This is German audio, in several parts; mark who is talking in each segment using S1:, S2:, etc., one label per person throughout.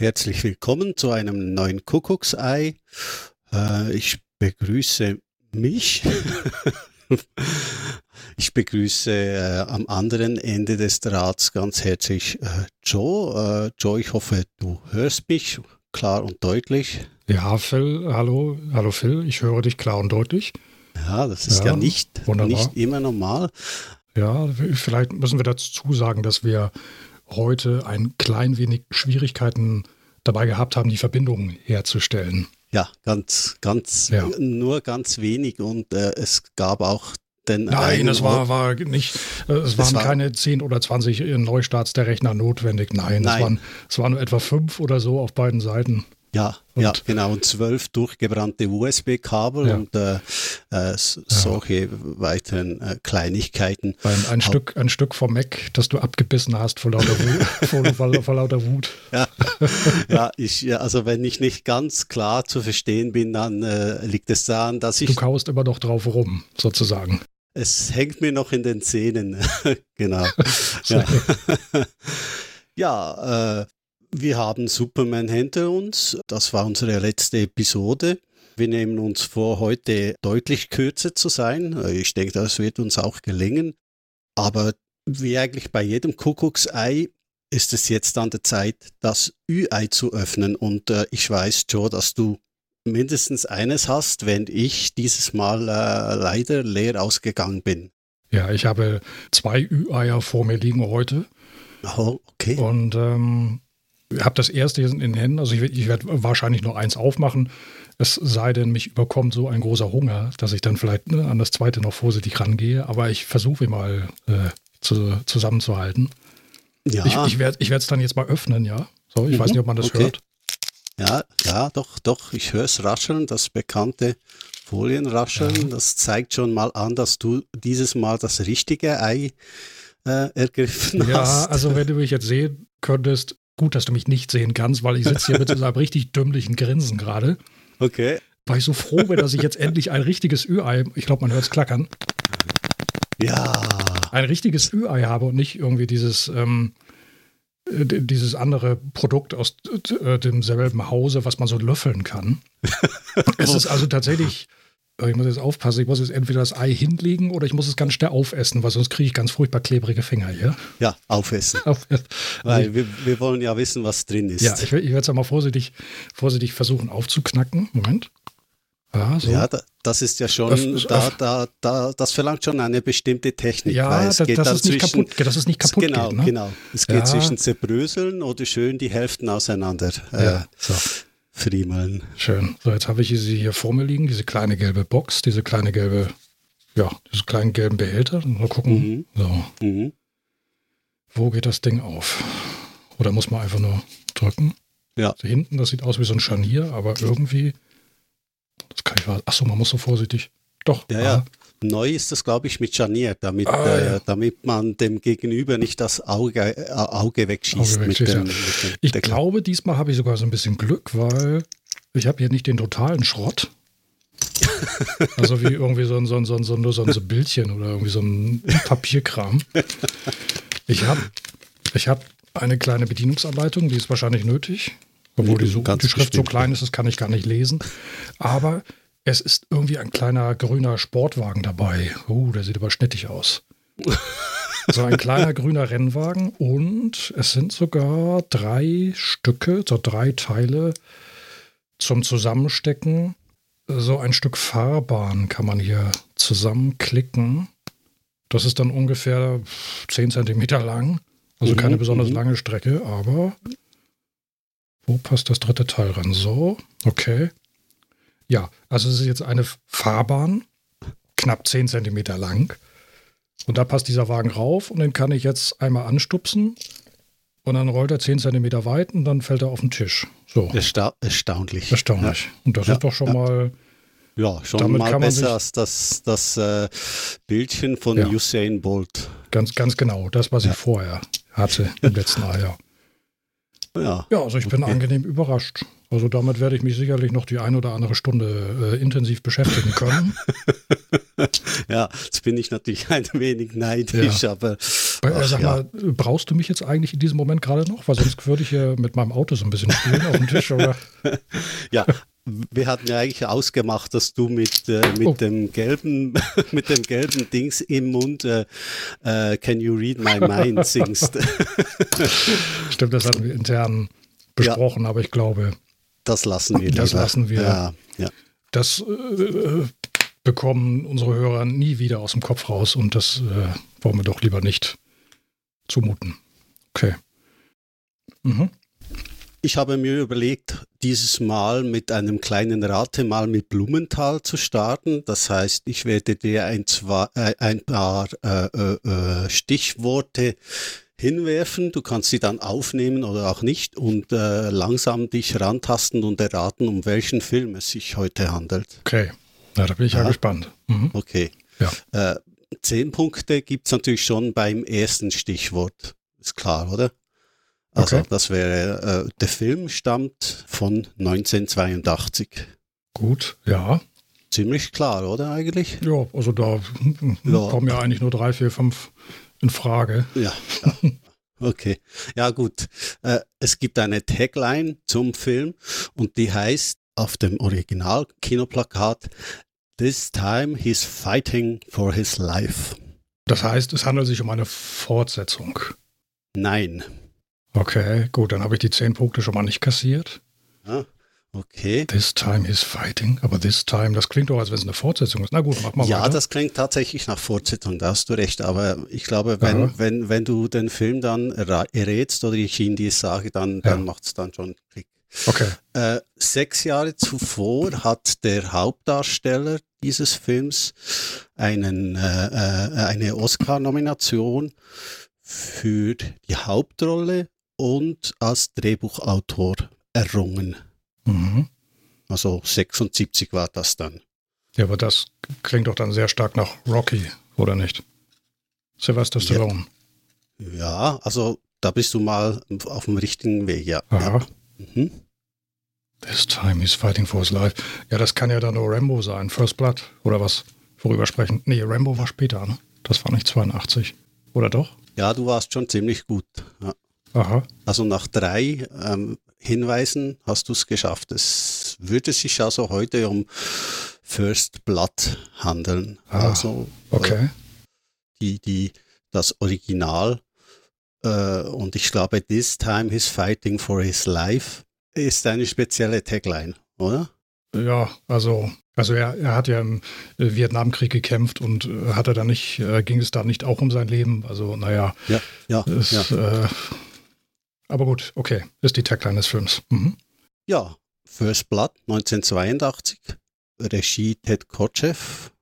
S1: herzlich willkommen zu einem neuen Kuckucksei. Äh, ich begrüße mich. ich begrüße äh, am anderen Ende des Drahts ganz herzlich äh, Joe. Joe, ich hoffe, du hörst mich klar und deutlich.
S2: Ja, Phil, hallo, hallo Phil, ich höre dich klar und deutlich.
S1: Ja, das ist ja, ja nicht, nicht immer normal.
S2: Ja, vielleicht müssen wir dazu sagen, dass wir heute ein klein wenig Schwierigkeiten dabei gehabt haben, die Verbindung herzustellen.
S1: Ja, ganz, ganz, ja. nur ganz wenig und äh, es gab auch den
S2: Nein, es war, war nicht, äh, es waren war, keine 10 oder 20 Neustarts der Rechner notwendig. Nein, Nein. Es, waren, es waren nur etwa fünf oder so auf beiden Seiten.
S1: Ja, und ja, genau. Und zwölf durchgebrannte USB-Kabel ja. und äh, äh, solche ja. weiteren äh, Kleinigkeiten.
S2: Ein, ein Stück, ein Stück vom Mac, das du abgebissen hast vor lauter Wut. vor, vor, vor lauter Wut.
S1: Ja, ja, ich, also wenn ich nicht ganz klar zu verstehen bin, dann äh, liegt es daran, dass ich.
S2: Du kaust immer noch drauf rum, sozusagen.
S1: Es hängt mir noch in den Zähnen. genau. ja, ja äh, wir haben Superman hinter uns. Das war unsere letzte Episode. Wir nehmen uns vor, heute deutlich kürzer zu sein. Ich denke, das wird uns auch gelingen. Aber wie eigentlich bei jedem Kuckucksei ist es jetzt an der Zeit, das Ü-Ei zu öffnen. Und äh, ich weiß, Joe, dass du mindestens eines hast, wenn ich dieses Mal äh, leider leer ausgegangen bin.
S2: Ja, ich habe zwei Ü-Eier vor mir liegen heute.
S1: Oh, okay.
S2: Und ähm, habe das erste in den Händen, also ich, ich werde wahrscheinlich nur eins aufmachen, es sei denn, mich überkommt so ein großer Hunger, dass ich dann vielleicht ne, an das zweite noch vorsichtig rangehe, aber ich versuche mal äh, zu, zusammenzuhalten. Ja. Ich, ich werde es dann jetzt mal öffnen, ja. So, ich mhm, weiß nicht, ob man das okay. hört.
S1: Ja, ja, doch, doch, ich höre es rascheln, das bekannte Folienrascheln. Ja. Das zeigt schon mal an, dass du dieses Mal das richtige Ei äh, ergriffen
S2: ja,
S1: hast.
S2: Ja, also wenn du mich jetzt sehen könntest, Gut, dass du mich nicht sehen kannst, weil ich sitze hier mit so einem richtig dümmlichen Grinsen gerade.
S1: Okay.
S2: Weil ich so froh bin, dass ich jetzt endlich ein richtiges Ü-Ei, ich glaube, man hört es klackern.
S1: Ja.
S2: Ein richtiges Ü-Ei habe und nicht irgendwie dieses, ähm, äh, dieses andere Produkt aus äh, demselben Hause, was man so löffeln kann. es ist also tatsächlich ich muss jetzt aufpassen, ich muss jetzt entweder das Ei hinlegen oder ich muss es ganz schnell aufessen, weil sonst kriege ich ganz furchtbar klebrige Finger hier.
S1: Ja, aufessen. aufessen. Weil also wir, wir wollen ja wissen, was drin ist.
S2: Ja, ich, ich werde es mal vorsichtig, vorsichtig versuchen aufzuknacken. Moment.
S1: Ja, so. ja, das ist ja schon, öff, da, da, da, das verlangt schon eine bestimmte Technik.
S2: Ja, es das, geht das, ist nicht kaputt, das ist nicht kaputt.
S1: Genau,
S2: geht, ne?
S1: genau. Es geht ja. zwischen zerbröseln oder schön die Hälften auseinander.
S2: Ja, äh, so.
S1: Friemeln.
S2: Schön. So, jetzt habe ich sie hier vor mir liegen, diese kleine gelbe Box, diese kleine gelbe, ja, diese kleinen gelben Behälter. Mal gucken. Mhm. So. Mhm. Wo geht das Ding auf? Oder muss man einfach nur drücken?
S1: Ja.
S2: Also hinten, das sieht aus wie so ein Scharnier, aber irgendwie, das kann ich, achso, man muss so vorsichtig. Doch.
S1: Ja, ja. Neu ist das, glaube ich, mit scharniert, damit, ah, ja. äh, damit man dem Gegenüber nicht das Auge, äh, Auge wegschießt. Auge wegschießt
S2: dem, ja. ich Deckel. glaube, diesmal habe ich sogar so ein bisschen Glück, weil ich habe hier nicht den totalen Schrott. also wie irgendwie so ein, so ein, so ein, so ein, so ein Bildchen oder irgendwie so ein Papierkram. Ich habe ich hab eine kleine Bedienungsanleitung, die ist wahrscheinlich nötig. Obwohl die, so, die Schrift so klein ist, das kann ich gar nicht lesen. Aber es ist irgendwie ein kleiner grüner Sportwagen dabei. Oh, der sieht aber schnittig aus. so ein kleiner grüner Rennwagen und es sind sogar drei Stücke, so drei Teile zum Zusammenstecken. So ein Stück Fahrbahn kann man hier zusammenklicken. Das ist dann ungefähr 10 Zentimeter lang. Also mhm, keine besonders mhm. lange Strecke, aber wo passt das dritte Teil ran? So, okay. Ja, also es ist jetzt eine Fahrbahn, knapp 10 Zentimeter lang. Und da passt dieser Wagen rauf und den kann ich jetzt einmal anstupsen und dann rollt er 10 Zentimeter weit und dann fällt er auf den Tisch. So.
S1: Ersta erstaunlich.
S2: Erstaunlich. Ja. Und das ja, ist doch schon ja. mal.
S1: Ja, schon mal besser als das, das äh, Bildchen von Usain Bolt.
S2: Ganz, ganz genau, das, was ich vorher hatte im letzten Jahr. Ja, ja also ich bin angenehm überrascht. Also damit werde ich mich sicherlich noch die ein oder andere Stunde äh, intensiv beschäftigen können.
S1: ja, jetzt bin ich natürlich ein wenig neidisch, ja. aber.
S2: Äh, ach, sag mal, brauchst du mich jetzt eigentlich in diesem Moment gerade noch? Weil sonst würde ich ja mit meinem Auto so ein bisschen spielen auf dem Tisch, oder?
S1: ja, wir hatten ja eigentlich ausgemacht, dass du mit, äh, mit, oh. dem gelben, mit dem gelben Dings im Mund äh, äh, Can You Read My Mind singst.
S2: Stimmt, das hatten wir intern besprochen, ja. aber ich glaube.
S1: Das lassen wir.
S2: Das lieber. lassen wir.
S1: Ja, ja.
S2: Das äh, bekommen unsere Hörer nie wieder aus dem Kopf raus und das äh, wollen wir doch lieber nicht zumuten. Okay.
S1: Mhm. Ich habe mir überlegt, dieses Mal mit einem kleinen Ratemal mit Blumenthal zu starten. Das heißt, ich werde dir ein, zwei, äh, ein paar äh, äh, äh, Stichworte hinwerfen. Du kannst sie dann aufnehmen oder auch nicht und äh, langsam dich rantasten und erraten, um welchen Film es sich heute handelt.
S2: Okay, na, da bin ich ja, ja gespannt.
S1: Mhm. Okay. Ja. Äh, zehn Punkte gibt es natürlich schon beim ersten Stichwort. Ist klar, oder? Also okay. das wäre, äh, der Film stammt von 1982.
S2: Gut, ja.
S1: Ziemlich klar, oder eigentlich?
S2: Ja, also da ja. kommen ja eigentlich nur drei, vier, fünf in Frage.
S1: Ja, ja. Okay, ja gut. Äh, es gibt eine Tagline zum Film und die heißt auf dem Original-Kinoplakat This time he's fighting for his life.
S2: Das heißt, es handelt sich um eine Fortsetzung.
S1: Nein.
S2: Okay, gut, dann habe ich die zehn Punkte schon mal nicht kassiert.
S1: Ja, okay.
S2: This time is fighting, aber this time, das klingt doch, als wenn es eine Fortsetzung ist. Na gut, mach mal
S1: ja,
S2: weiter.
S1: Ja, das klingt tatsächlich nach Fortsetzung, da hast du recht, aber ich glaube, wenn, wenn, wenn du den Film dann errätst oder ich ihn dir sage, dann, dann ja. macht es dann schon Klick.
S2: Okay.
S1: Äh, sechs Jahre zuvor hat der Hauptdarsteller dieses Films einen, äh, äh eine Oscar-Nomination für die Hauptrolle und als Drehbuchautor errungen. Mhm. Also 76 war das dann.
S2: Ja, aber das klingt doch dann sehr stark nach Rocky, oder nicht? Sylvester Stallone.
S1: Ja, ja also da bist du mal auf dem richtigen Weg, ja.
S2: Aha. Ja. Mhm. This time he's fighting for his life. Ja, das kann ja dann nur Rambo sein, First Blood, oder was? Worüber sprechen? Nee, Rambo war später, ne? Das war nicht 82. Oder doch?
S1: Ja, du warst schon ziemlich gut. Ja.
S2: Aha.
S1: Also nach drei ähm, Hinweisen hast du es geschafft. Es würde sich also heute um First Blood handeln.
S2: Ah,
S1: also
S2: okay. Äh,
S1: die, die, das Original äh, und ich glaube, This Time He's Fighting for His Life ist eine spezielle Tagline, oder?
S2: Ja, also, also er, er hat ja im Vietnamkrieg gekämpft und äh, hat er da nicht, äh, ging es da nicht auch um sein Leben? Also, naja.
S1: Ja, ja.
S2: Ist,
S1: ja.
S2: Äh, aber gut, okay, ist die Tagline des Films. Mhm.
S1: Ja, First Blood 1982, Regie Ted Kotcheff,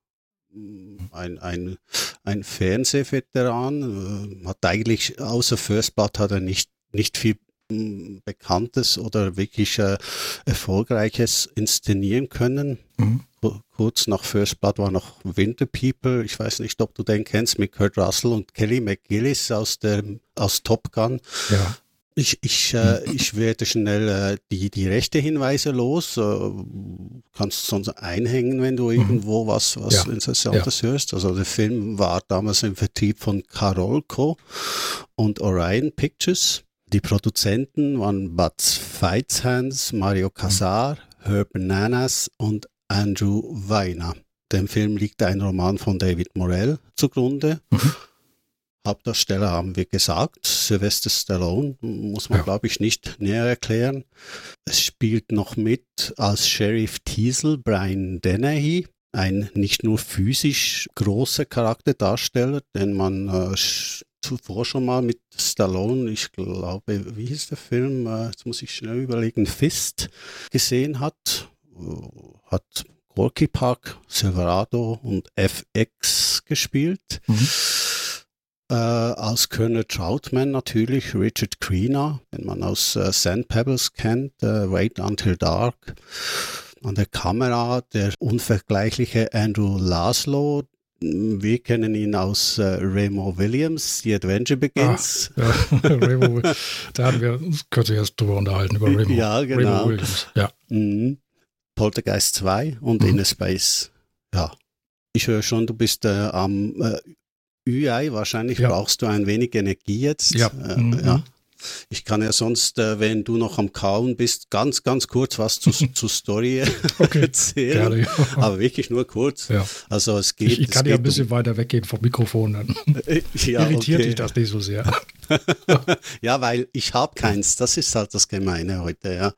S1: ein, ein, ein Fernsehveteran, äh, hat eigentlich außer First Blood hat er nicht, nicht viel hm, Bekanntes oder wirklich äh, Erfolgreiches inszenieren können. Mhm. Kurz nach First Blood war noch Winter People. Ich weiß nicht, ob du den kennst mit Kurt Russell und Kelly McGillis aus, der, aus Top Gun.
S2: Ja.
S1: Ich, ich, äh, ich werde schnell äh, die, die rechte Hinweise los. Äh, kannst sonst einhängen, wenn du mhm. irgendwo was, was ja. Interessantes ja. hörst. Also der Film war damals im Vertrieb von Carolco und Orion Pictures. Die Produzenten waren Bud Feitshans, Mario Casar, Herb Bananas und Andrew Weiner. Dem Film liegt ein Roman von David Morell zugrunde. Mhm. Hauptdarsteller haben wir gesagt, Sylvester Stallone, muss man ja. glaube ich nicht näher erklären. Es spielt noch mit als Sheriff Teasel Brian Dennehy, ein nicht nur physisch großer Charakterdarsteller, den man äh, zuvor schon mal mit Stallone, ich glaube, wie hieß der Film, äh, jetzt muss ich schnell überlegen, Fist gesehen hat, äh, hat Gorky Park, Silverado und FX gespielt. Mhm. Äh, als Colonel Troutman natürlich Richard Greener, den man aus äh, Sand Pebbles kennt, äh, Wait Until Dark. An der Kamera der unvergleichliche Andrew Laszlo, wir kennen ihn aus äh, Remo Williams, The Adventure Begins.
S2: Ah, ja, Remo, da hatten wir uns kürzlich erst drüber unterhalten, über Remo,
S1: ja, genau.
S2: Remo Williams. Ja.
S1: Mhm. Poltergeist 2 und
S2: Mhm.
S1: Inner Space. Ja. Ich höre schon, du bist äh, am äh, UI. Wahrscheinlich
S2: Ja.
S1: brauchst du ein wenig Energie jetzt.
S2: Ja.
S1: Äh,
S2: Mhm.
S1: ja. Ich kann ja sonst, äh, wenn du noch am Kauen bist, ganz, ganz kurz was zu, zur Story
S2: Okay,
S1: erzählen.
S2: gerne. Ja.
S1: Aber wirklich nur kurz.
S2: Ja.
S1: Also es geht.
S2: Ich, ich kann ja ein bisschen weiter weggehen vom Mikrofon, dann
S1: um, ja,
S2: irritiert
S1: okay.
S2: dich das nicht so sehr.
S1: Ja, weil ich habe keins. Das ist halt das Gemeine heute, ja.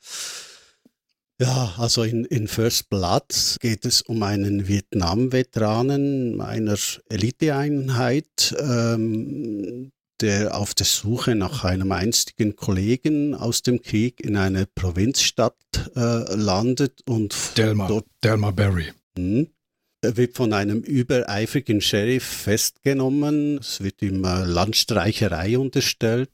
S1: Ja, also in, in First Blood geht es um einen Vietnam-Veteranen einer Eliteeinheit, ähm, der auf der Suche nach einem einstigen Kollegen aus dem Krieg in eine Provinzstadt äh, landet und
S2: Delmar,
S1: dort
S2: Delmar Barry.
S1: hm. Er wird von einem übereifrigen Sheriff festgenommen. Es wird ihm äh, Landstreicherei unterstellt.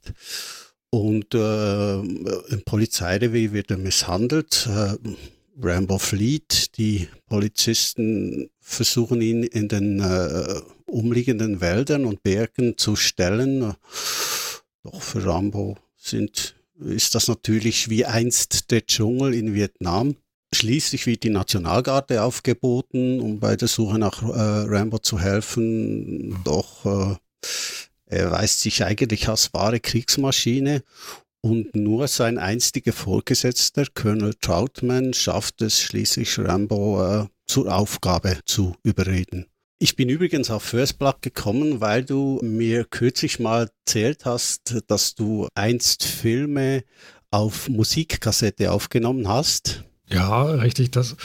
S1: Und äh, im Polizeirevier wird er misshandelt. Äh, Rambo flieht. Die Polizisten versuchen ihn in den äh, umliegenden Wäldern und Bergen zu stellen. Doch für Rambo sind, ist das natürlich wie einst der Dschungel in Vietnam. Schließlich wird die Nationalgarde aufgeboten, um bei der Suche nach äh, Rambo zu helfen. Doch äh, er weist sich eigentlich als wahre Kriegsmaschine und nur sein einstiger Vorgesetzter, Colonel Troutman, schafft es schließlich Rambo äh, zur Aufgabe zu überreden. Ich bin übrigens auf First Blood gekommen, weil du mir kürzlich mal erzählt hast, dass du einst Filme auf Musikkassette aufgenommen hast.
S2: Ja, richtig, das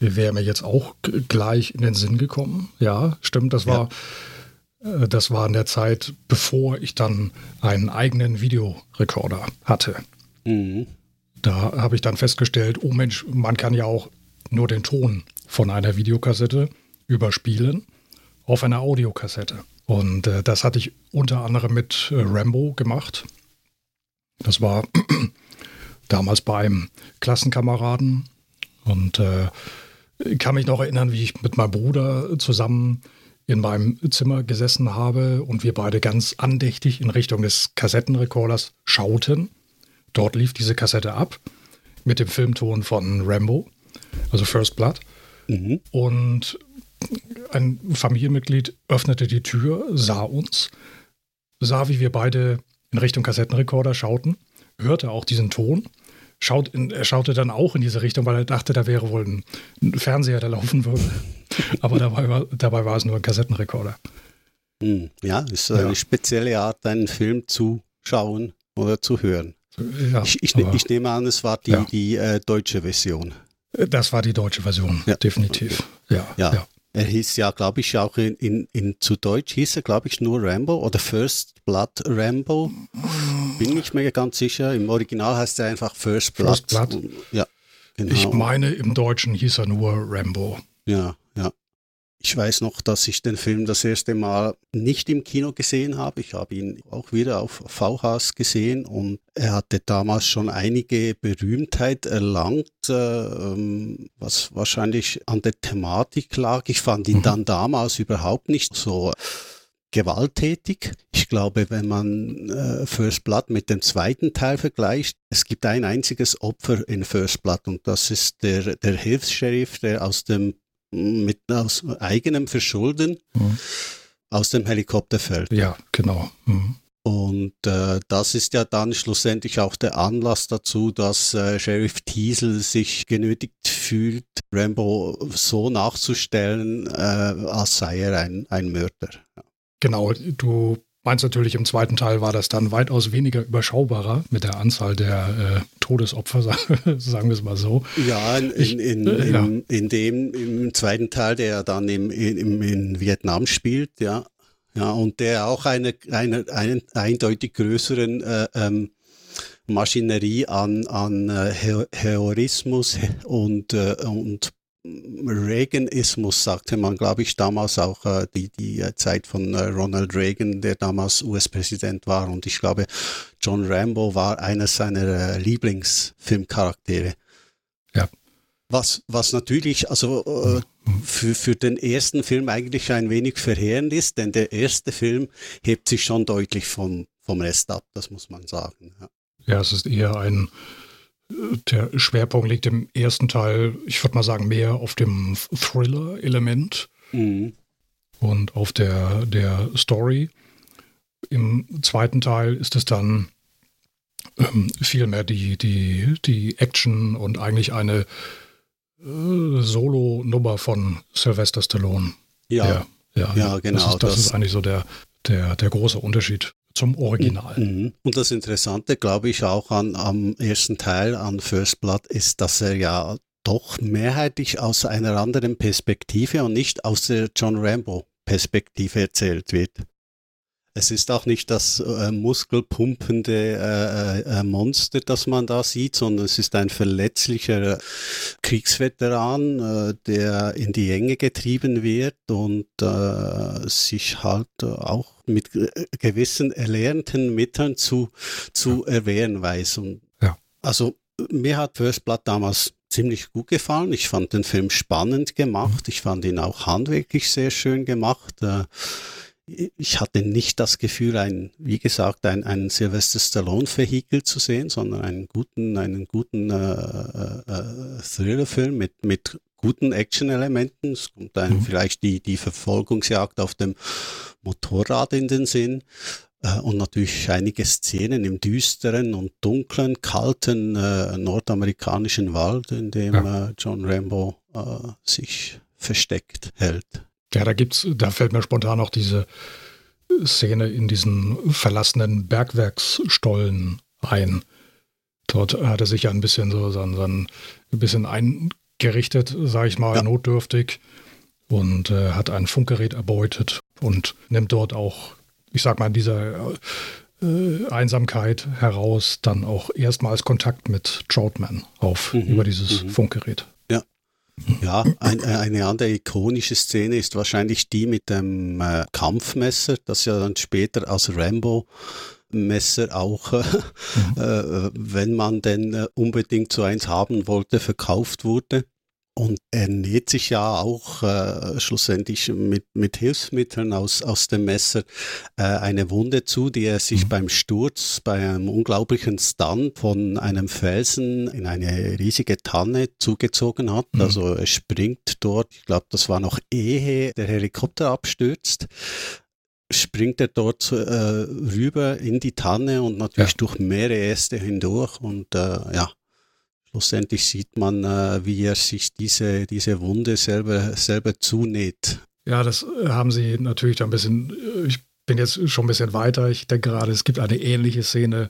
S2: wäre mir jetzt auch gleich in den Sinn gekommen. Ja, stimmt, das war, äh, das war in der Zeit, bevor ich dann einen eigenen Videorekorder hatte.
S1: Mhm.
S2: Da habe ich dann festgestellt, oh Mensch, man kann ja auch nur den Ton von einer Videokassette überspielen auf einer Audiokassette. Und äh, das hatte ich unter anderem mit äh, Rambo gemacht. Das war damals bei einem Klassenkameraden. Und äh, ich kann mich noch erinnern, wie ich mit meinem Bruder zusammen in meinem Zimmer gesessen habe und wir beide ganz andächtig in Richtung des Kassettenrekorders schauten. Dort lief diese Kassette ab mit dem Filmton von Rambo, also First Blood.
S1: Mhm.
S2: Und ein Familienmitglied öffnete die Tür, sah uns, sah, wie wir beide in Richtung Kassettenrekorder schauten, hörte auch diesen Ton. Schaut in, er schaute dann auch in diese Richtung, weil er dachte, da wäre wohl ein, ein Fernseher, der laufen würde. Aber dabei war, dabei war es nur ein Kassettenrekorder.
S1: Mhm. Ja, ist eine
S2: Ja.
S1: spezielle Art, einen Film zu schauen oder zu hören.
S2: Ja,
S1: ich, ich, ne-
S2: aber
S1: ich nehme an, es war die,
S2: Ja.
S1: die äh, deutsche Version.
S2: das war die deutsche Version,
S1: Ja.
S2: definitiv. Ja,
S1: Ja. Er hieß ja, glaube ich, auch in, in, in zu Deutsch hieß er, glaube ich, nur Rambo oder First Blood Rambo. Bin nicht mehr ganz sicher. Im Original heißt er einfach First Blood.
S2: First Blood.
S1: Ja, genau.
S2: Ich meine, im Deutschen hieß er nur Rambo.
S1: Ja, ja. Ich weiß noch, dass ich den Film das erste Mal nicht im Kino gesehen habe. Ich habe ihn auch wieder auf VHS gesehen und er hatte damals schon einige Berühmtheit erlangt, äh, ähm, was wahrscheinlich an der Thematik lag. Ich fand ihn
S2: Mhm.
S1: dann damals überhaupt nicht so gewalttätig. Ich glaube, wenn man äh, First Blood mit dem zweiten Teil vergleicht, es gibt ein einziges Opfer in First Blood und das ist der, der Hilfs-Sheriff, der aus dem mit aus eigenem Verschulden
S2: Mhm.
S1: aus dem Helikopter fällt.
S2: Ja, genau. Mhm.
S1: Und äh, das ist ja dann schlussendlich auch der Anlass dazu, dass äh, Sheriff Teasel sich genötigt fühlt, Rambo so nachzustellen, äh, als sei er ein, ein Mörder.
S2: Genau, du meinst natürlich, im zweiten Teil war das dann weitaus weniger überschaubarer mit der Anzahl der äh, Todesopfer, sagen wir es mal so.
S1: Ja, in,
S2: Ich-
S1: in, in,
S2: äh, ja.
S1: in, in dem, im zweiten Teil, der dann im, im, in Vietnam spielt, ja. Ja, und der auch eine, eine, einen eindeutig größeren äh, ähm, Maschinerie an, an äh, He- Heroismus und, äh, und Reaganismus, sagte man, glaube ich, damals auch äh, die, die äh, Zeit von äh, Ronald Reagan, der damals US-Präsident war. Und ich glaube, John Rambo war einer seiner äh, Lieblingsfilmcharaktere.
S2: Ja.
S1: Was, was natürlich, also äh, für, für den ersten Film eigentlich ein wenig verheerend ist, denn der erste Film hebt sich schon deutlich vom, vom Rest ab, das muss man sagen.
S2: Ja, ja es ist eher ein, der Schwerpunkt liegt im ersten Teil, ich würde mal sagen, mehr auf dem Thriller-Element mhm. und auf der, der Story. Im zweiten Teil ist es dann ähm, vielmehr die, die, die Action und eigentlich eine äh, Solo-Nummer von Sylvester Stallone.
S1: Ja,
S2: ja, ja, ja genau. Das ist, das, das ist eigentlich so der, der, der große Unterschied zum Original.
S1: Mhm. Und das Interessante, glaube ich, auch an, am ersten Teil, an First Blood, ist, dass er ja doch mehrheitlich aus einer anderen Perspektive und nicht aus der John Rambo Perspektive erzählt wird. Es ist auch nicht das äh, muskelpumpende äh, äh, Monster, das man da sieht, sondern es ist ein verletzlicher Kriegsveteran, äh, der in die Enge getrieben wird und äh, sich halt auch mit gewissen erlernten Mitteln zu, zu erwehren weiß. Und ja. Also mir hat First Blood damals ziemlich gut gefallen. Ich fand den Film spannend gemacht. Ich fand ihn auch handwerklich sehr schön gemacht. Ich hatte nicht das Gefühl, ein, wie gesagt, ein, ein Sylvester Stallone-Vehikel zu sehen, sondern einen guten, einen guten äh, äh, äh Thriller-Film mit, mit guten Action-Elementen. Es kommt einem mhm. vielleicht die, die Verfolgungsjagd auf dem Motorrad in den Sinn. Äh, und natürlich einige Szenen im düsteren und dunklen, kalten äh, nordamerikanischen Wald, in dem ja. äh, John Rambo äh, sich versteckt hält.
S2: Ja, da gibt's, da fällt mir spontan auch diese Szene in diesen verlassenen Bergwerksstollen ein. Dort hat er sich ja ein bisschen so, so, so ein bisschen eingerichtet, sage ich mal, ja. notdürftig und äh, hat ein Funkgerät erbeutet und nimmt dort auch, ich sag mal, in dieser äh, Einsamkeit heraus dann auch erstmals Kontakt mit Troutman auf mhm. über dieses mhm. Funkgerät.
S1: Ja, ein, äh, eine andere ikonische Szene ist wahrscheinlich die mit dem äh, Kampfmesser, das ja dann später als Rambo Messer auch, äh, mhm. äh, wenn man denn äh, unbedingt so eins haben wollte, verkauft wurde. Und er näht sich ja auch äh, schlussendlich mit, mit Hilfsmitteln aus, aus dem Messer äh, eine Wunde zu, die er sich mhm. beim Sturz, bei einem unglaublichen Stunt von einem Felsen in eine riesige Tanne zugezogen hat. Mhm. Also er springt dort, ich glaube, das war noch ehe der Helikopter abstürzt springt er dort äh, rüber in die Tanne und natürlich ja. durch mehrere Äste hindurch und äh, ja, schlussendlich sieht man, äh, wie er sich diese, diese Wunde selber, selber zunäht.
S2: Ja, das äh, haben sie natürlich ein bisschen, äh, ich bin jetzt schon ein bisschen weiter. Ich denke gerade, es gibt eine ähnliche Szene.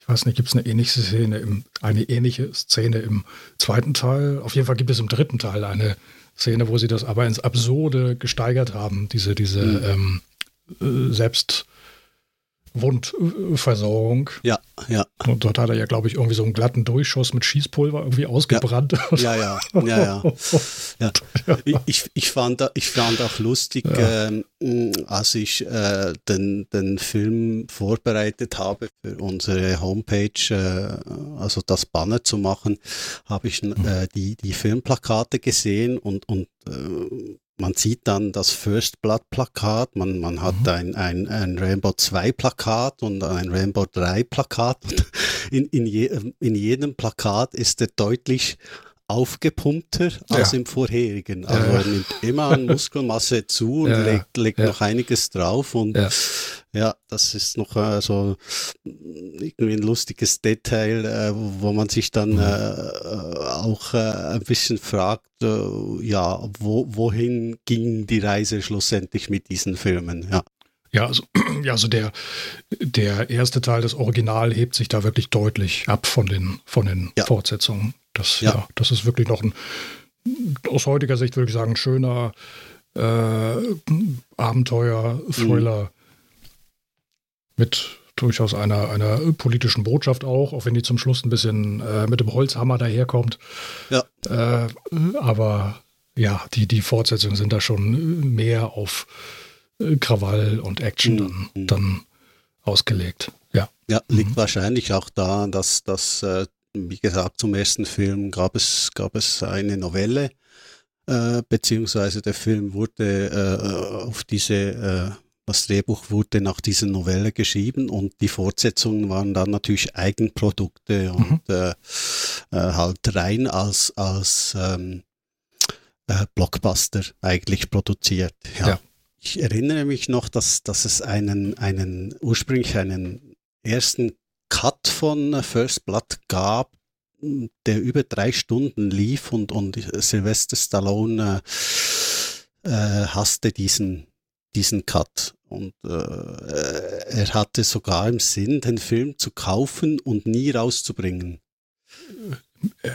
S2: Ich weiß nicht, gibt es eine ähnliche Szene im, eine ähnliche Szene im zweiten Teil? Auf jeden Fall gibt es im dritten Teil eine Szene, wo sie das aber ins Absurde gesteigert haben, diese, diese mhm. ähm, Selbst Wundversorgung.
S1: Ja, ja.
S2: Und dort hat er ja, glaube ich, irgendwie so einen glatten Durchschuss mit Schießpulver irgendwie ausgebrannt.
S1: Ja, ja, ja, ja. ja. ja. Ich, ich, fand, ich fand auch lustig, ja. äh, als ich äh, den, den Film vorbereitet habe für unsere Homepage, äh, also das Banner zu machen, habe ich mhm. äh, die, die Filmplakate gesehen und, und äh, man sieht dann das First Blood Plakat, man, man hat mhm. ein, ein, ein Rainbow 2 Plakat und ein Rainbow 3 Plakat. In, in, je, in jedem Plakat ist er deutlich aufgepumpter als ja. im vorherigen. Also ja. er nimmt immer an Muskelmasse zu und ja. legt, legt noch einiges drauf und ja, das ist noch äh, so irgendwie ein lustiges Detail, äh, wo man sich dann mhm. äh, auch äh, ein bisschen fragt, äh, ja, wo, wohin ging die Reise schlussendlich mit diesen Filmen, ja.
S2: Ja, also, ja, also der, der erste Teil des Original hebt sich da wirklich deutlich ab von den, von den ja. Fortsetzungen. Das, ja. ja. das ist wirklich noch ein, aus heutiger Sicht würde ich sagen, schöner äh, Abenteuer, Thriller mhm. mit durchaus einer, einer politischen Botschaft auch, auch wenn die zum Schluss ein bisschen äh, mit dem Holzhammer daherkommt. Ja. Äh, aber ja, die, die Fortsetzungen sind da schon mehr auf äh, Krawall und Action dann, mhm. dann ausgelegt. Ja.
S1: Ja, liegt mhm. wahrscheinlich auch daran, dass, dass äh, wie gesagt, zum ersten Film gab es, gab es eine Novelle, äh, beziehungsweise der Film wurde äh, auf diese, äh, das Drehbuch wurde nach dieser Novelle geschrieben und die Fortsetzungen waren dann natürlich Eigenprodukte und mhm. Äh, äh, halt rein als, als ähm, äh, Blockbuster eigentlich produziert. Ja. ja. Ich erinnere mich noch, dass, dass es einen, einen ursprünglich einen ersten Cut von First Blood gab, der über drei Stunden lief und, und Sylvester Stallone äh, äh, hasste diesen, diesen Cut. Und äh, er hatte sogar im Sinn, den Film zu kaufen und nie rauszubringen.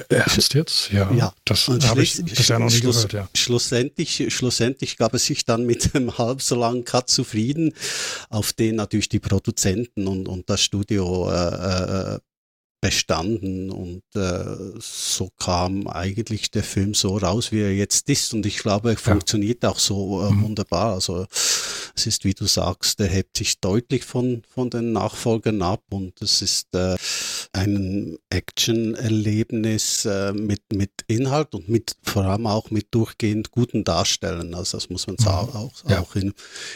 S2: Ernst jetzt? Ja,
S1: ja.
S2: das habe ich bisher noch nicht gehört. Ja.
S1: Schlussendlich, schlussendlich gab es sich dann mit einem halb so langen Cut zufrieden, auf den natürlich die Produzenten und, und das Studio äh, äh bestanden und äh, so kam eigentlich der Film so raus, wie er jetzt ist und ich glaube, er ja. funktioniert auch so äh, mhm. wunderbar. Also es ist, wie du sagst, er hebt sich deutlich von, von den Nachfolgern ab und es ist äh, ein Action-Erlebnis äh, mit, mit Inhalt und mit vor allem auch mit durchgehend guten Darstellen. Also das muss man sagen, mhm. auch, ja. auch in,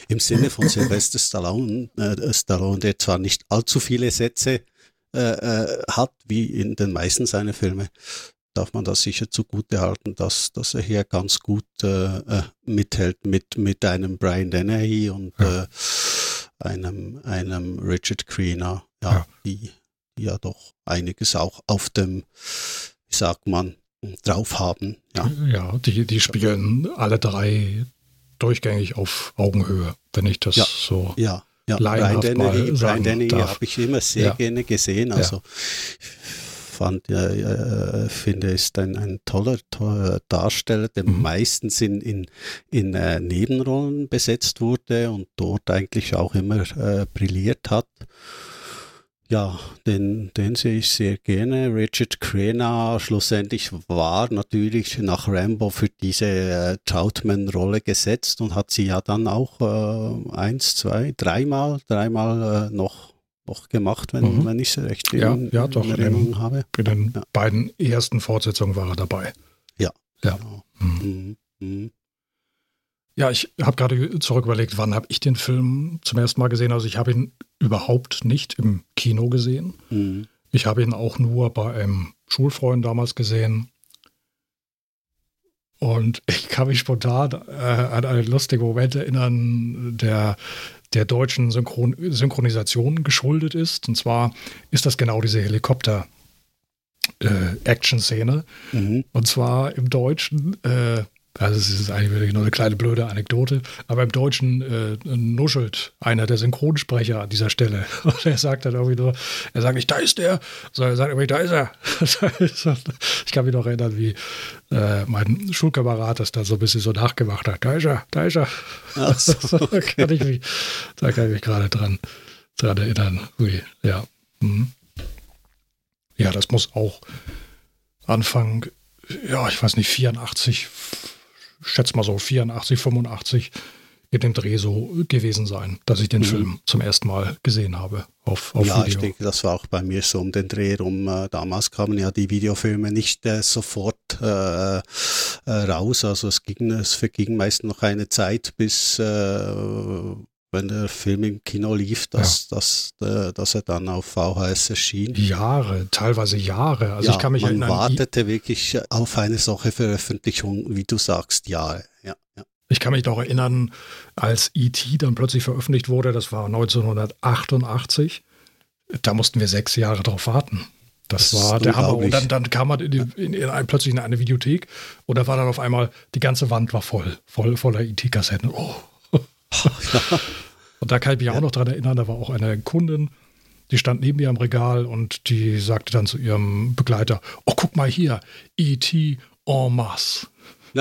S1: im Sinne von Sylvester Stallone, äh, Stallone, der zwar nicht allzu viele Sätze äh, äh, hat, wie in den meisten seiner Filme, darf man das sicher zugute halten, dass, dass er hier ganz gut äh, äh, mithält mit, mit einem Brian Dennehy und ja. äh, einem, einem Richard Greener, ja, ja, die ja doch einiges auch auf dem, wie sagt man, drauf haben. Ja,
S2: ja die, die spielen alle drei durchgängig auf Augenhöhe, wenn ich das
S1: ja,
S2: so
S1: ja. Ja, Brian Dennehy, Brian Dennehy habe ich immer sehr ja. gerne gesehen. Also ja. fand, ja, äh, finde, ist ein, ein toller, toller Darsteller, der mhm. meistens in, in, in äh, Nebenrollen besetzt wurde und dort eigentlich auch immer äh, brilliert hat. Ja, den, den sehe ich sehr gerne. Richard Crenna schlussendlich war natürlich nach Rambo für diese äh, Troutman-Rolle gesetzt und hat sie ja dann auch äh, eins, zwei, dreimal, dreimal äh, noch, noch gemacht, wenn, mhm. wenn ich es recht
S2: in, ja, ja, doch, in Erinnerung in, habe. In den ja. beiden ersten Fortsetzungen war er dabei.
S1: Ja.
S2: Ja. Genau. Mhm. Mhm. Ja, ich habe gerade zurück überlegt, wann habe ich den Film zum ersten Mal gesehen. Also ich habe ihn überhaupt nicht im Kino gesehen. Mhm. Ich habe ihn auch nur bei einem Schulfreund damals gesehen. Und ich kann mich spontan äh, an einen lustigen Moment erinnern, der der deutschen Synchron Synchronisation geschuldet ist. Und zwar ist das genau diese Helikopter- äh, Action-Szene. Mhm. Und zwar im Deutschen äh, also es ist eigentlich wirklich nur eine kleine blöde Anekdote. Aber im Deutschen äh, nuschelt einer der Synchronsprecher an dieser Stelle. Und er sagt dann irgendwie nur, er sagt nicht, da ist der, sondern er sagt irgendwie, da ist er. ich kann mich noch erinnern, wie äh, mein Schulkamerad das dann so ein bisschen so nachgemacht hat. Da ist er, da ist er. Ach so, okay. da kann ich mich, da kann ich mich gerade dran, dran erinnern. Ui, ja. Mhm. Ja, das muss auch Anfang, ja, ich weiß nicht, 84, schätze mal so 84, 85 in dem Dreh so gewesen sein, dass ich den mhm. Film zum ersten Mal gesehen habe auf, auf
S1: ja,
S2: Video.
S1: ich denke, das war auch bei mir so um den Dreh rum. Äh, damals kamen ja die Videofilme nicht äh, sofort äh, äh, raus, also es ging, es verging meist noch eine Zeit, bis äh, wenn der Film im Kino lief, dass, ja. dass, dass, dass er dann auf VHS erschien.
S2: Jahre, teilweise Jahre. Also ja, ich kann mich
S1: man
S2: erinnern.
S1: wartete wirklich auf eine solche Veröffentlichung, wie du sagst, Jahre. Ja, ja.
S2: Ich kann mich doch erinnern, als E.T. dann plötzlich veröffentlicht wurde, das war 1988, da mussten wir sechs Jahre drauf warten. Das, das war der Hammer. Und dann, dann kam man in die, in, in ein, plötzlich in eine Videothek und da war dann auf einmal, die ganze Wand war voll, voll voller E.T.-Kassetten. Oh. Und da kann ich mich ja. auch noch dran erinnern, da war auch eine Kundin, die stand neben mir am Regal und die sagte dann zu ihrem Begleiter, oh, guck mal hier, E.T. en masse.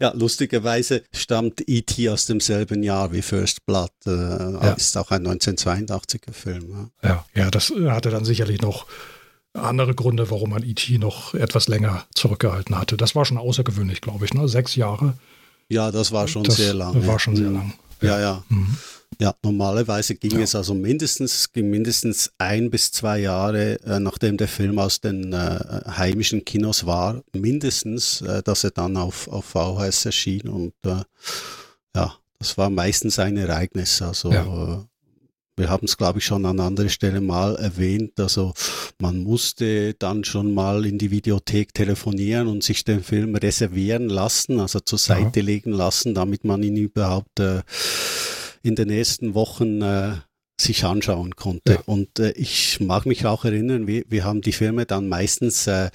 S1: ja, lustigerweise stammt E.T. aus demselben Jahr wie First Blood. Äh, ja. Ist auch ein 1982er Film.
S2: Ja. ja, ja, das hatte dann sicherlich noch andere Gründe, warum man E.T. noch etwas länger zurückgehalten hatte. Das war schon außergewöhnlich, glaube ich, ne? Sechs Jahre
S1: ja, das war schon das sehr lang.
S2: War schon sehr lang.
S1: ja, ja. Mhm. Ja, normalerweise ging ja. es also mindestens, ging mindestens ein bis zwei Jahre, äh, nachdem der Film aus den äh, heimischen Kinos war, mindestens, äh, dass er dann auf, auf VHS erschien und äh, ja, das war meistens ein Ereignis. Also ja. Wir haben es, glaube ich, schon an anderer Stelle mal erwähnt. Also man musste dann schon mal in die Videothek telefonieren und sich den Film reservieren lassen, also zur Seite ja. legen lassen, damit man ihn überhaupt äh, in den nächsten Wochen äh, sich anschauen konnte. Ja. Und äh, ich mag mich auch erinnern, wir, wir haben die Filme dann meistens äh,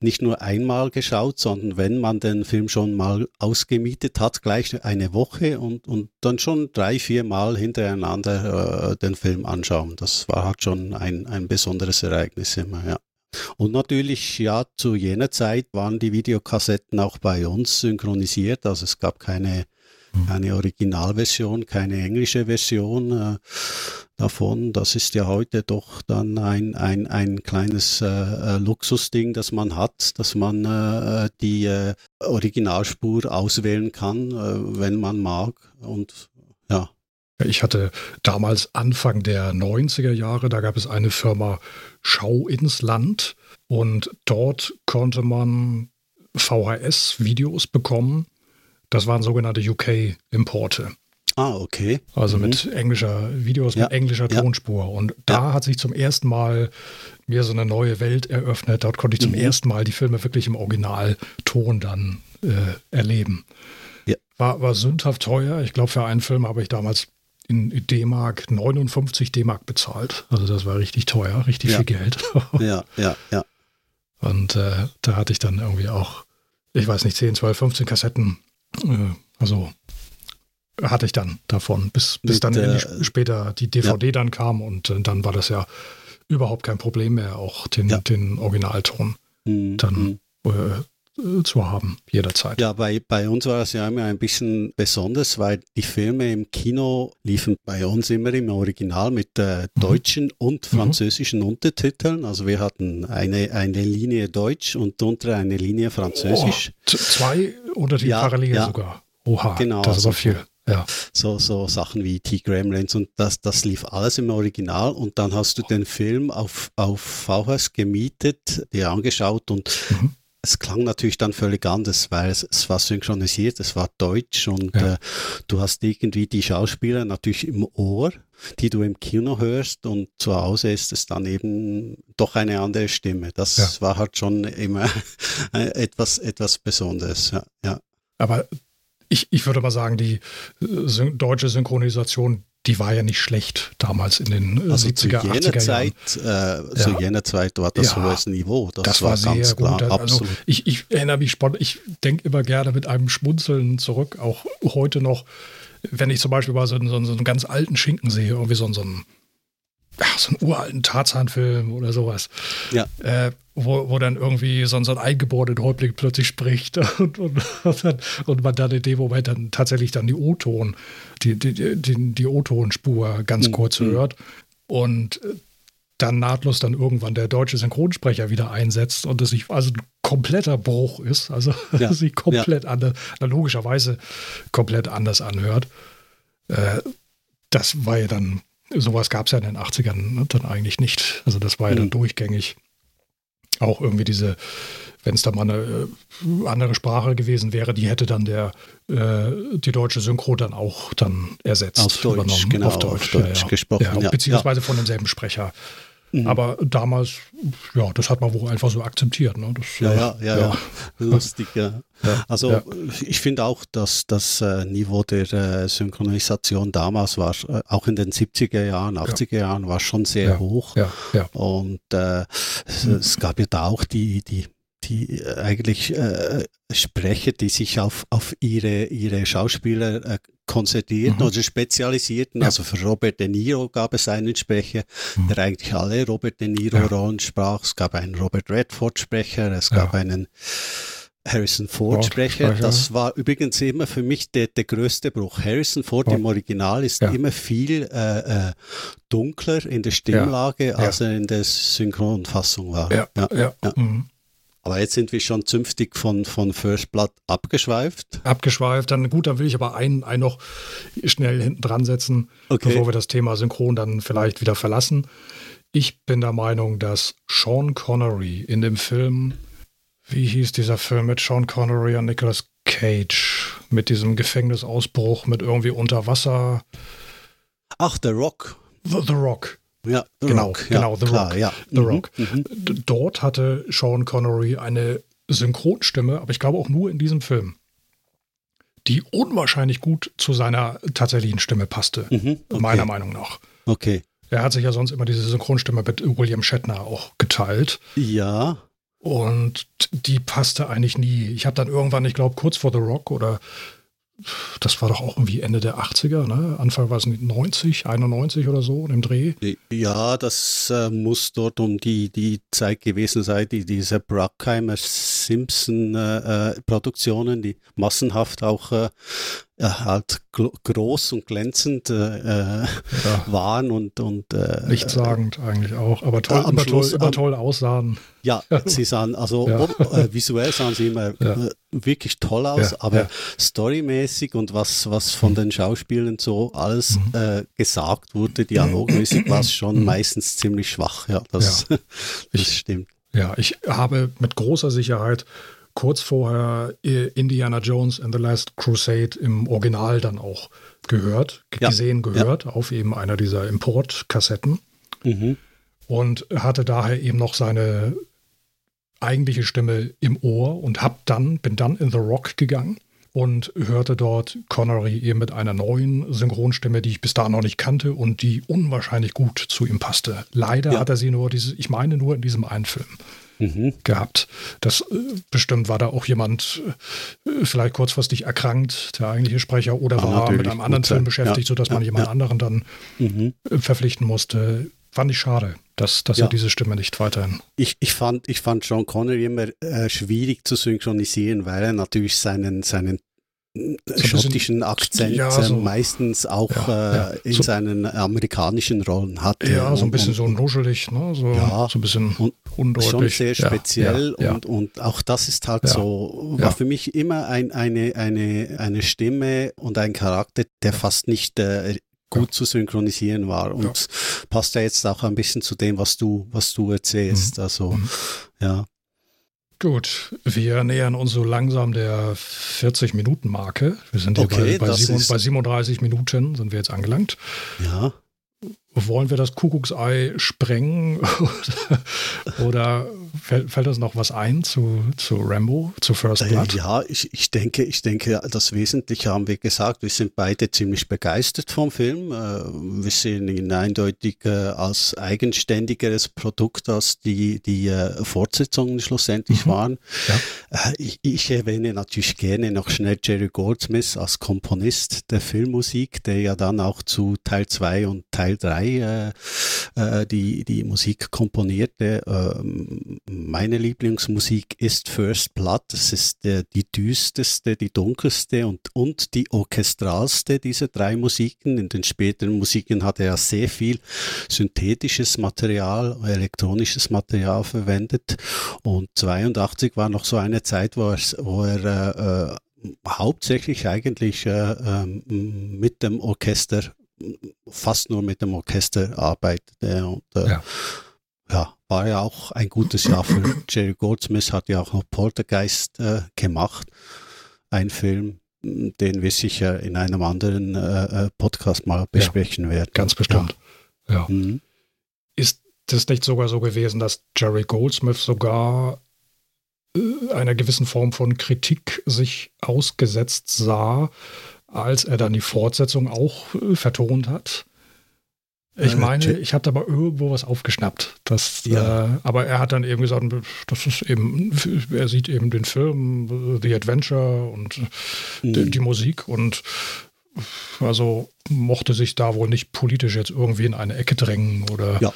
S1: nicht nur einmal geschaut, sondern wenn man den Film schon mal ausgemietet hat, gleich eine Woche und, und dann schon drei, vier Mal hintereinander äh, den Film anschauen. Das war halt schon ein, ein besonderes Ereignis immer, ja. Und natürlich, ja, zu jener Zeit waren die Videokassetten auch bei uns synchronisiert, also es gab keine keine Originalversion, keine englische Version äh, davon. Das ist ja heute doch dann ein, ein, ein kleines äh, äh Luxusding, das man hat, dass man die Originalspur auswählen kann, wenn man mag. Und ja.
S2: Ich hatte damals Anfang der 90er Jahre, da gab es eine Firma Schau ins Land und dort konnte man VHS-Videos bekommen das waren sogenannte UK-Importe.
S1: Ah, okay.
S2: Also mhm. mit englischer Videos, ja. mit englischer Tonspur. Ja. Und da ja. hat sich zum ersten Mal mir so eine neue Welt eröffnet. Dort konnte ich zum mhm. ersten Mal die Filme wirklich im Originalton dann äh, erleben. War, war sündhaft teuer. Ich glaube, für einen Film habe ich damals in D-Mark 59 D-Mark bezahlt. Also das war richtig teuer, richtig viel Geld.
S1: ja, ja, ja.
S2: Und äh, da hatte ich dann irgendwie auch, ich weiß nicht, 10, 12, 15 Kassetten also hatte ich dann davon, bis, bis Mit, dann äh, später die DVD ja. dann kam und äh, dann war das ja überhaupt kein Problem mehr, auch den, ja. den Originalton mhm. dann mhm. äh, zu haben, jederzeit.
S1: Ja, bei, bei uns war das ja immer ein bisschen besonders, weil die Filme im Kino liefen bei uns immer im Original mit äh, mhm. deutschen mhm. und französischen mhm. Untertiteln. Also wir hatten eine, eine Linie Deutsch und drunter eine Linie Französisch.
S2: Oh, zwei Untertitel ja, parallel ja. sogar. Oha, genau, das ist aber viel. Ja.
S1: So, so Sachen wie T-Gremlins und das, das lief alles im Original und dann hast du den Film auf, auf VHS gemietet, dir angeschaut und mhm es klang natürlich dann völlig anders, weil es, es war synchronisiert, es war deutsch und ja. äh, du hast irgendwie die Schauspieler natürlich im Ohr, die du im Kino hörst und zu Hause ist es dann eben doch eine andere Stimme. Das ja. war halt schon immer etwas, etwas Besonderes. Ja, ja.
S2: Aber ich, ich würde mal sagen, die äh, deutsche Synchronisation, die war ja nicht schlecht damals in den äh, also 70er,
S1: zu jener 80er Zeit, Jahren. Äh, zu ja. jener Zeit war das ja, hohes Niveau. Das,
S2: das war, war sehr klar, gut. Also ich, ich erinnere mich spontan, ich denke immer gerne mit einem Schmunzeln zurück, auch heute noch, wenn ich zum Beispiel mal so, so, so einen ganz alten Schinken sehe, irgendwie so, so einen ja, so einen uralten Tarzan-Film oder sowas. Ja. Äh, wo, wo dann irgendwie so, so ein eingeborener Häuptling plötzlich spricht und, und, und, dann, und, man dann in dem Moment dann tatsächlich dann die O-Ton, die, die, die, die O-Ton-Spur ganz mhm. kurz mhm. hört. Und dann nahtlos dann irgendwann der deutsche Synchronsprecher wieder einsetzt und es sich also ein kompletter Bruch ist, also ja. sich komplett ja. anders, logischerweise komplett anders anhört. Äh, das war ja dann sowas gab es ja in den 80ern ne, dann eigentlich nicht. Also das war ja dann mhm. durchgängig. Auch irgendwie diese, wenn es da mal eine äh, andere Sprache gewesen wäre, die hätte dann der äh, die deutsche Synchro dann auch dann ersetzt.
S1: Auf Deutsch, übernommen. genau. Auf Deutsch, auf Deutsch
S2: ja,
S1: gesprochen.
S2: Ja, beziehungsweise von demselben Sprecher. Mhm. Aber damals, ja, das hat man wohl einfach so akzeptiert. Ne? Das,
S1: ja, ja, ja, ja, lustig, ja. Also ich finde auch, dass das äh, Niveau der äh, Synchronisation damals war, äh, auch in den 70er Jahren, 80er Jahren, war schon sehr hoch. Ja, ja. Und äh, es, es, gab ja da auch die, die die äh, eigentlich äh, Sprecher, die sich auf, auf ihre, ihre Schauspieler äh, konzentrierten mhm. oder spezialisierten. Ja. Also für Robert De Niro gab es einen Sprecher, mhm. der eigentlich alle Robert De Niro-Rollen ja. sprach. Es gab einen Robert Redford-Sprecher, es gab ja. einen Harrison Ford-Sprecher. Das war übrigens immer für mich der, der größte Bruch. Harrison Ford im Original ist immer viel äh, äh, dunkler in der Stimmlage, als er in der Synchronfassung war.
S2: Ja, ja. Mhm.
S1: Aber jetzt sind wir schon zünftig von, von First Blood abgeschweift.
S2: Abgeschweift, dann gut, dann will ich aber einen, einen noch schnell hinten dran setzen, okay. bevor wir das Thema Synchron dann vielleicht wieder verlassen. Ich bin der Meinung, dass Sean Connery in dem Film, wie hieß dieser Film mit Sean Connery und Nicolas Cage, mit diesem Gefängnisausbruch, mit irgendwie Unterwasser.
S1: Ach, The Rock.
S2: The, The Rock.
S1: Ja,
S2: The genau, Rock. genau, The klar, Rock.
S1: Ja.
S2: The mhm, Rock. Mhm. Dort hatte Sean Connery eine Synchronstimme, aber ich glaube auch nur in diesem Film, die unwahrscheinlich gut zu seiner tatsächlichen Stimme passte, mhm, okay. meiner Meinung nach.
S1: Okay.
S2: Er hat sich ja sonst immer diese Synchronstimme mit William Shatner auch geteilt.
S1: Ja.
S2: Und die passte eigentlich nie. Ich habe dann irgendwann, ich glaube, kurz vor The Rock oder das war doch auch irgendwie Ende der 80er, ne? Anfang war es 90, 91 oder so im Dreh.
S1: Ja, das äh, muss dort um die, die Zeit gewesen sein, die diese Bruckheimer Simpson-Produktionen, äh, äh die massenhaft auch äh, halt groß und glänzend äh, ja. waren und, und
S2: äh, nichtssagend eigentlich auch, aber toll,
S1: am Schluss,
S2: toll, immer toll aussahen.
S1: Ja, sie sahen, also ja. ob, äh, visuell sahen sie immer ja. Äh, wirklich toll aus, aber storymäßig und was, was von den Schauspielern so alles mhm. äh, gesagt wurde, dialogmäßig, war es schon mhm. meistens ziemlich schwach. Ja, das, das ich, stimmt.
S2: Ja, ich habe mit großer Sicherheit kurz vorher äh, Indiana Jones and the Last Crusade im Original dann auch gehört, ja. gesehen, gehört, ja. auf eben einer dieser Importkassetten. Mhm. Und hatte daher eben noch seine eigentliche Stimme im Ohr und hab dann, bin dann in The Rock gegangen und hörte dort Connery eben mit einer neuen Synchronstimme, die ich bis dahin noch nicht kannte und die unwahrscheinlich gut zu ihm passte. Leider ja. hat er sie nur diese, ich meine nur in diesem einen Film mhm. gehabt. Das äh, bestimmt war da auch jemand äh, vielleicht kurzfristig erkrankt, der eigentliche Sprecher, oder Kann war mit einem anderen Film beschäftigt, ja. sodass man ja. jemand ja. anderen dann mhm. Äh, verpflichten musste. Fand ich schade, dass, dass er diese Stimme nicht weiterhin.
S1: Ich, ich, fand, ich fand Sean Connery immer äh, schwierig zu synchronisieren, weil er natürlich seinen, seinen schottischen Akzent ja, so, meistens auch ja. Äh, in so, seinen amerikanischen Rollen hat.
S2: Ja, so ein bisschen und, so nuschelig, ne? so, ja, so ein bisschen und, undeutlich.
S1: Schon sehr speziell Und, und auch das ist halt so, war für mich immer ein, eine, eine, eine Stimme und ein Charakter, der fast nicht äh, gut zu synchronisieren war und passt ja jetzt auch ein bisschen zu dem, was du, was du erzählst. Mhm. Also, mhm. ja.
S2: Gut, wir nähern uns so langsam der 40-Minuten-Marke. Wir sind okay, bei, bei, 7, bei 37 Minuten sind wir jetzt angelangt.
S1: Ja.
S2: Wollen wir das Kuckucksei sprengen oder fällt, fällt uns noch was ein zu, zu Rambo, zu First äh, Blood?
S1: Ja, ich, ich, denke, ich denke, das Wesentliche haben wir gesagt. Wir sind beide ziemlich begeistert vom Film. Äh, wir sehen ihn eindeutig äh, als eigenständigeres Produkt, als die, die Fortsetzungen schlussendlich mhm. waren. Ja. Ich, ich, erwähne natürlich gerne noch schnell Jerry Goldsmith als Komponist der Filmmusik, der ja dann auch zu Teil 2 und Teil 3 äh, äh, die, die Musik komponierte. Ähm, meine Lieblingsmusik ist First Blood. Das ist der, die düsterste, die dunkelste und, und die orchestralste dieser drei Musiken. In den späteren Musiken hat er sehr viel synthetisches Material, elektronisches Material verwendet. Und 82 war noch so eine Zeit, wo er, wo er äh, hauptsächlich eigentlich äh, äh, mit dem Orchester fast nur mit dem Orchester arbeitete. Und, äh, ja. ja. war ja auch ein gutes Jahr für Jerry Goldsmith, hat ja auch noch Poltergeist äh, gemacht. Ein Film, den wir sicher in einem anderen äh, äh Podcast mal besprechen
S2: ja,
S1: werden.
S2: Ganz bestimmt. Ja. Mhm. Ist es nicht sogar so gewesen, dass Jerry Goldsmith sogar äh, einer gewissen Form von Kritik sich ausgesetzt sah, als er dann die Fortsetzung auch äh, vertont hat. Ich äh, meine, ich habe aber irgendwo was aufgeschnappt. Das, ja. äh, aber er hat dann eben gesagt, das ist eben, er sieht eben den Film, äh, The Adventure und mhm. die, die, Musik und also mochte sich da wohl nicht politisch jetzt irgendwie in eine Ecke drängen oder
S1: ja.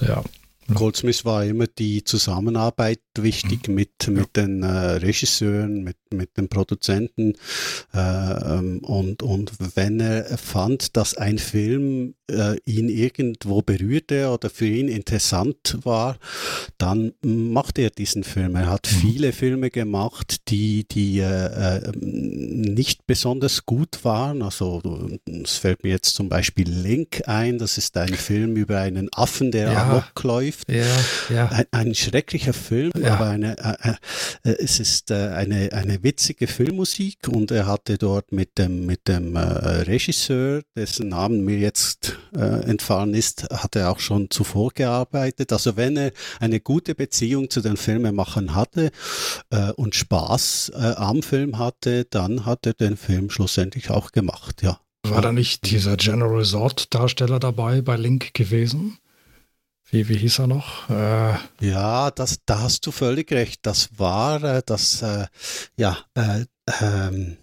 S2: ja.
S1: Goldsmith war immer die Zusammenarbeit wichtig mhm. mit, mit den äh, Regisseuren, mit, mit den Produzenten. Äh, ähm, und, und wenn er fand, dass ein Film äh, ihn irgendwo berührte oder für ihn interessant war, dann machte er diesen Film. Er hat mhm. viele Filme gemacht, die, die äh, äh, nicht besonders gut waren. Also es fällt mir jetzt zum Beispiel Link ein. Das ist ein Film über einen Affen, der ja. amok läuft.
S2: Ja, ja.
S1: Ein, ein schrecklicher Film, ja. aber eine, äh, äh, es ist äh, eine, eine witzige Filmmusik und er hatte dort mit dem, mit dem Regisseur, dessen Namen mir jetzt äh, entfallen ist, hat er auch schon zuvor gearbeitet. Also wenn er eine gute Beziehung zu den Filmemachern hatte äh, und Spaß äh, am Film hatte, dann hat er den Film schlussendlich auch gemacht, ja.
S2: War da nicht dieser General Resort Darsteller dabei bei Link gewesen? Wie, wie hieß er noch?
S1: Äh, ja, das, da hast du völlig recht. Das war äh, das, äh, ja, äh, ähm,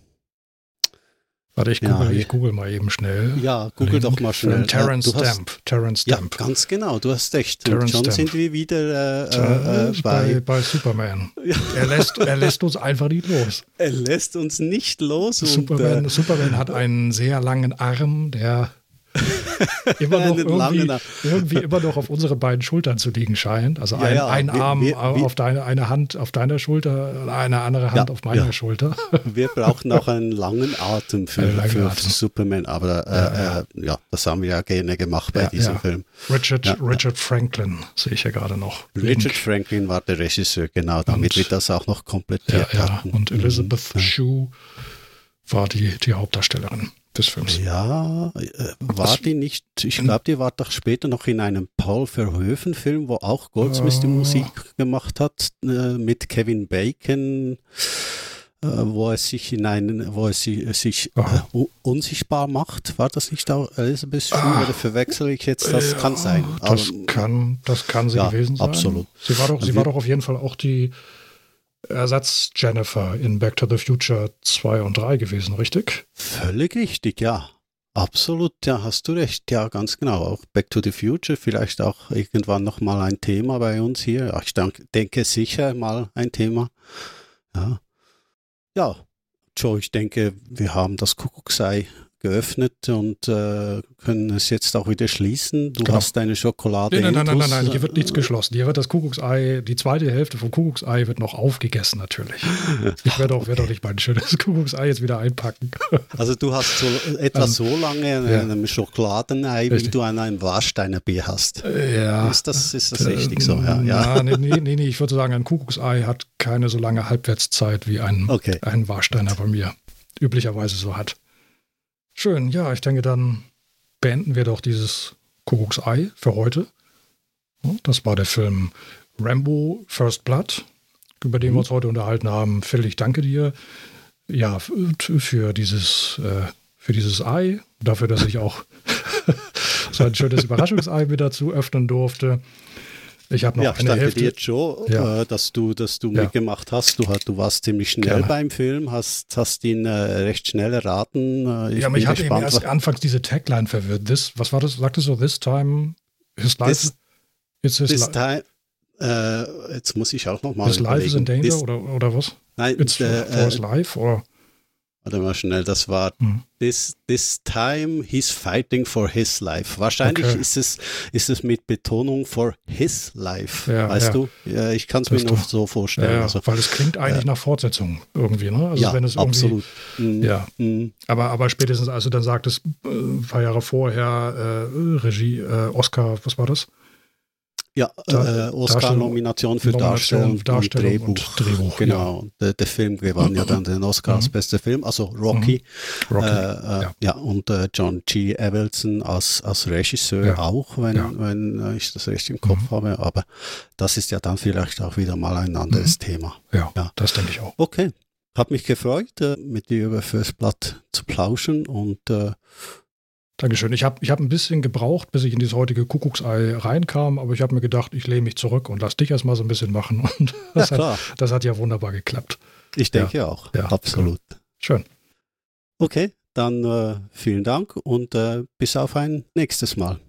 S2: Warte, ich google, ja, ich google mal eben schnell.
S1: Ja, google doch mal schnell.
S2: Terence Stamp. Terence Stamp.
S1: Ja, ganz genau, du hast recht. Terrence Schon Stamp. sind wir wieder
S2: äh, äh, bei, bei, Superman. Ja. Er, lässt, er lässt uns einfach nicht los.
S1: Er lässt uns nicht los.
S2: Superman, und, äh, Superman hat einen sehr langen Arm, der immer noch irgendwie, irgendwie, immer noch auf unsere beiden Schultern zu liegen scheint. Also ein, ja, ein Arm wir, wir, auf deine eine Hand auf deiner Schulter, eine andere Hand ja, auf meiner. Schulter.
S1: Wir brauchen auch einen langen Atem für, langen für Atem. Superman, aber äh, äh, ja, das haben wir ja gerne gemacht bei diesem Film.
S2: Richard, Richard Franklin sehe ich ja gerade noch.
S1: Richard Link. Franklin war der Regisseur, genau, damit und, wir das auch noch komplettiert hatten.
S2: Und Elizabeth mhm. Shue war die, die Hauptdarstellerin des Films.
S1: Ja, äh, war das, die nicht, ich glaube, die war doch später noch in einem Paul Verhoeven-Film, wo auch Goldsmith die Musik gemacht hat, äh, mit Kevin Bacon, äh, wo er sich in einen, wo er sich, sich äh, unsichtbar macht. War das nicht auch Elizabeth Shue ah, oder verwechsel ich jetzt? Das kann sein.
S2: Das kann, das kann sie ja, gewesen sein.
S1: Absolut.
S2: Sie war doch, sie war doch auf jeden Fall auch die Ersatz Jennifer in Back to the Future 2 und 3 gewesen, richtig?
S1: Völlig richtig, ja. Absolut, ja, hast du recht. Ja, ganz genau. Auch Back to the Future, vielleicht auch irgendwann nochmal ein Thema bei uns hier. Ich denke sicher mal ein Thema. Ja. Ja, Joe, ich denke, wir haben das Kuckucksei geöffnet und äh, können es jetzt auch wieder schließen. Du genau. hast deine Schokolade.
S2: Nein, nein, nein, nein, nein, hier wird nichts geschlossen. Hier wird das Kuckucksei, die zweite Hälfte vom Kuckucksei wird noch aufgegessen natürlich. Ich werde auch, werd auch nicht mein schönes Kuckucksei jetzt wieder einpacken.
S1: Also du hast so, etwa ähm, so lange an ja. einem Schokoladenei, richtig. wie du an einem Warsteiner Bier hast.
S2: Äh, ja.
S1: Ist das, ist das äh, richtig so? Ja, ja.
S2: Nee, nee, nee, nee, ich würde sagen, ein Kuckucksei hat keine so lange Halbwertszeit wie ein, okay. ein Warsteiner bei mir üblicherweise so hat. Schön, ja, ich denke, dann beenden wir doch dieses Kuckucksei für heute. Das war der Film Rambo First Blood, über den mhm. wir uns heute unterhalten haben. Phil, ich danke dir ja, für dieses, äh, für dieses Ei, dafür, dass ich auch so ein schönes Überraschungsei mit dazu öffnen durfte. Ich habe noch ja, eine danke Hälfte.
S1: dir, Joe, ja. äh, dass du, dass du ja. mitgemacht hast. Du, du warst ziemlich schnell Gerne. beim Film, hast, hast ihn äh, recht schnell erraten.
S2: Äh, ja, mich hat eben erst anfangs diese Tagline verwirrt. This, was war das? Sagtest du, this time his life? This,
S1: it's his this time, äh, jetzt muss ich auch noch mal
S2: His life is in danger this, oder, oder was?
S1: Nein,
S2: it's for, for his life oder?
S1: Warte mal schnell, das war hm. this, this time he's fighting for his life. Wahrscheinlich okay. ist, es, ist es mit Betonung for his life, ja, weißt ja. du? Ja, ich kann es mir noch so vorstellen.
S2: Also, weil es klingt eigentlich nach Fortsetzung irgendwie, ne? Also
S1: ja, wenn es absolut.
S2: Mhm. Ja, mhm. aber, aber spätestens, als du dann sagtest, äh, ein paar Jahre vorher, äh, Regie, äh, Oscar, was war das?
S1: Ja, äh, Oscar-Nomination für Darstellung, Darstellung, und Drehbuch. Und Drehbuch genau, ja. der, der, Film gewann ja dann den Oscar als mhm. bester Film, also Rocky. Mhm. Rocky äh, äh, ja. ja. und äh, John G. Evelson als, als Regisseur ja. auch, wenn, wenn ich das richtig im Kopf mhm. habe. Aber das ist ja dann vielleicht auch wieder mal ein anderes. Thema.
S2: Ja, das denke ich auch.
S1: Okay, hat mich gefreut, äh, mit dir über First Blood zu plauschen und äh,
S2: Dankeschön. Ich habe ich hab ein bisschen gebraucht, bis ich in dieses heutige Kuckucksei reinkam, aber ich habe mir gedacht, ich lehne mich zurück und lass dich erstmal so ein bisschen machen. Und das, ja, hat, das hat ja wunderbar geklappt.
S1: Ich denke ja, auch. Ja, absolut. Cool.
S2: Schön.
S1: Okay, dann äh, vielen Dank und äh, bis auf ein nächstes Mal.